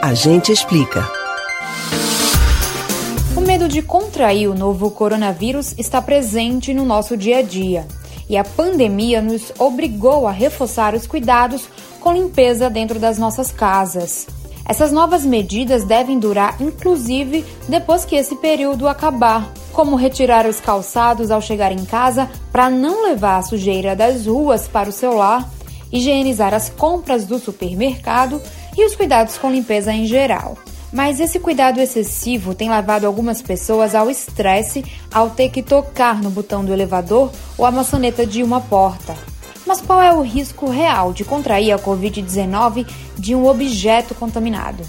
A gente explica. O medo de contrair o novo coronavírus está presente no nosso dia a dia. E a pandemia nos obrigou a reforçar os cuidados com limpeza dentro das nossas casas. Essas novas medidas devem durar inclusive depois que esse período acabar, como retirar os calçados ao chegar em casa para não levar a sujeira das ruas para o seu lar, higienizar as compras do supermercado e os cuidados com limpeza em geral. Mas esse cuidado excessivo tem levado algumas pessoas ao estresse ao ter que tocar no botão do elevador ou a maçaneta de uma porta. Mas qual é o risco real de contrair a Covid-19 de um objeto contaminado?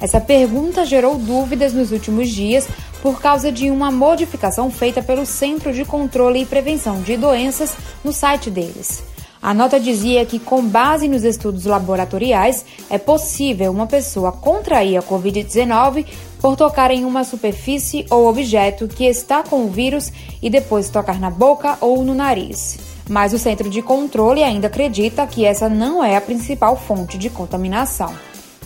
Essa pergunta gerou dúvidas nos últimos dias por causa de uma modificação feita pelo Centro de Controle e Prevenção de Doenças no site deles. A nota dizia que, com base nos estudos laboratoriais, é possível uma pessoa contrair a Covid-19 por tocar em uma superfície ou objeto que está com o vírus e depois tocar na boca ou no nariz. Mas o centro de controle ainda acredita que essa não é a principal fonte de contaminação.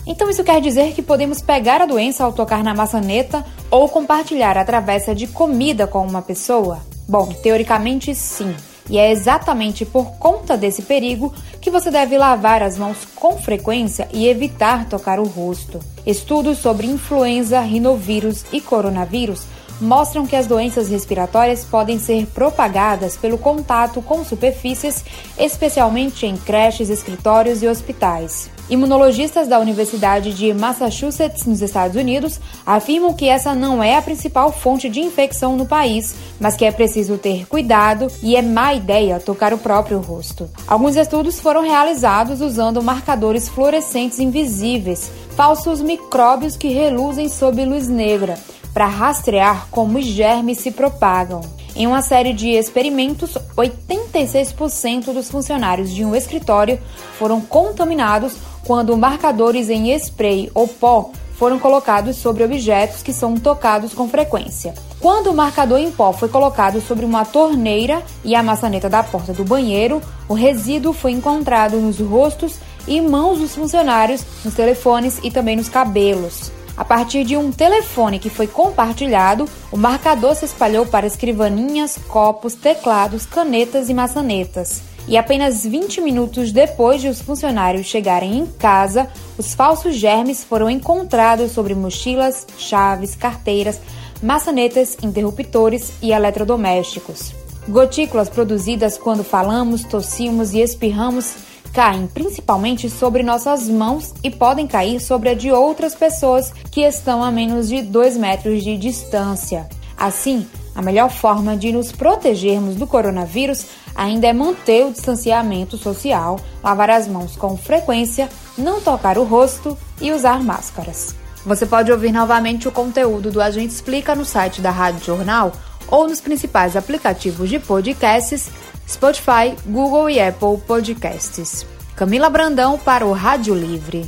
Então, isso quer dizer que podemos pegar a doença ao tocar na maçaneta ou compartilhar a travessa de comida com uma pessoa? Bom, teoricamente sim. E é exatamente por conta desse perigo que você deve lavar as mãos com frequência e evitar tocar o rosto. Estudos sobre influenza, rinovírus e coronavírus mostram que as doenças respiratórias podem ser propagadas pelo contato com superfícies, especialmente em creches, escritórios e hospitais. Imunologistas da Universidade de Massachusetts, nos Estados Unidos, afirmam que essa não é a principal fonte de infecção no país, mas que é preciso ter cuidado e é má ideia tocar o próprio rosto. Alguns estudos foram realizados usando marcadores fluorescentes invisíveis, falsos micróbios que reluzem sob luz negra, para rastrear como os germes se propagam. Em uma série de experimentos, 86% dos funcionários de um escritório foram contaminados quando marcadores em spray ou pó foram colocados sobre objetos que são tocados com frequência. Quando o marcador em pó foi colocado sobre uma torneira e a maçaneta da porta do banheiro, o resíduo foi encontrado nos rostos e mãos dos funcionários, nos telefones e também nos cabelos. A partir de um telefone que foi compartilhado, o marcador se espalhou para escrivaninhas, copos, teclados, canetas e maçanetas. E apenas 20 minutos depois de os funcionários chegarem em casa, os falsos germes foram encontrados sobre mochilas, chaves, carteiras, maçanetas, interruptores e eletrodomésticos. Gotículas produzidas quando falamos, tossimos e espirramos caem principalmente sobre nossas mãos e podem cair sobre a de outras pessoas que estão a menos de 2 metros de distância. Assim, a melhor forma de nos protegermos do coronavírus ainda é manter o distanciamento social, lavar as mãos com frequência, não tocar o rosto e usar máscaras. Você pode ouvir novamente o conteúdo do Agente Explica no site da Rádio Jornal ou nos principais aplicativos de podcasts Spotify, Google e Apple Podcasts. Camila Brandão para o Rádio Livre.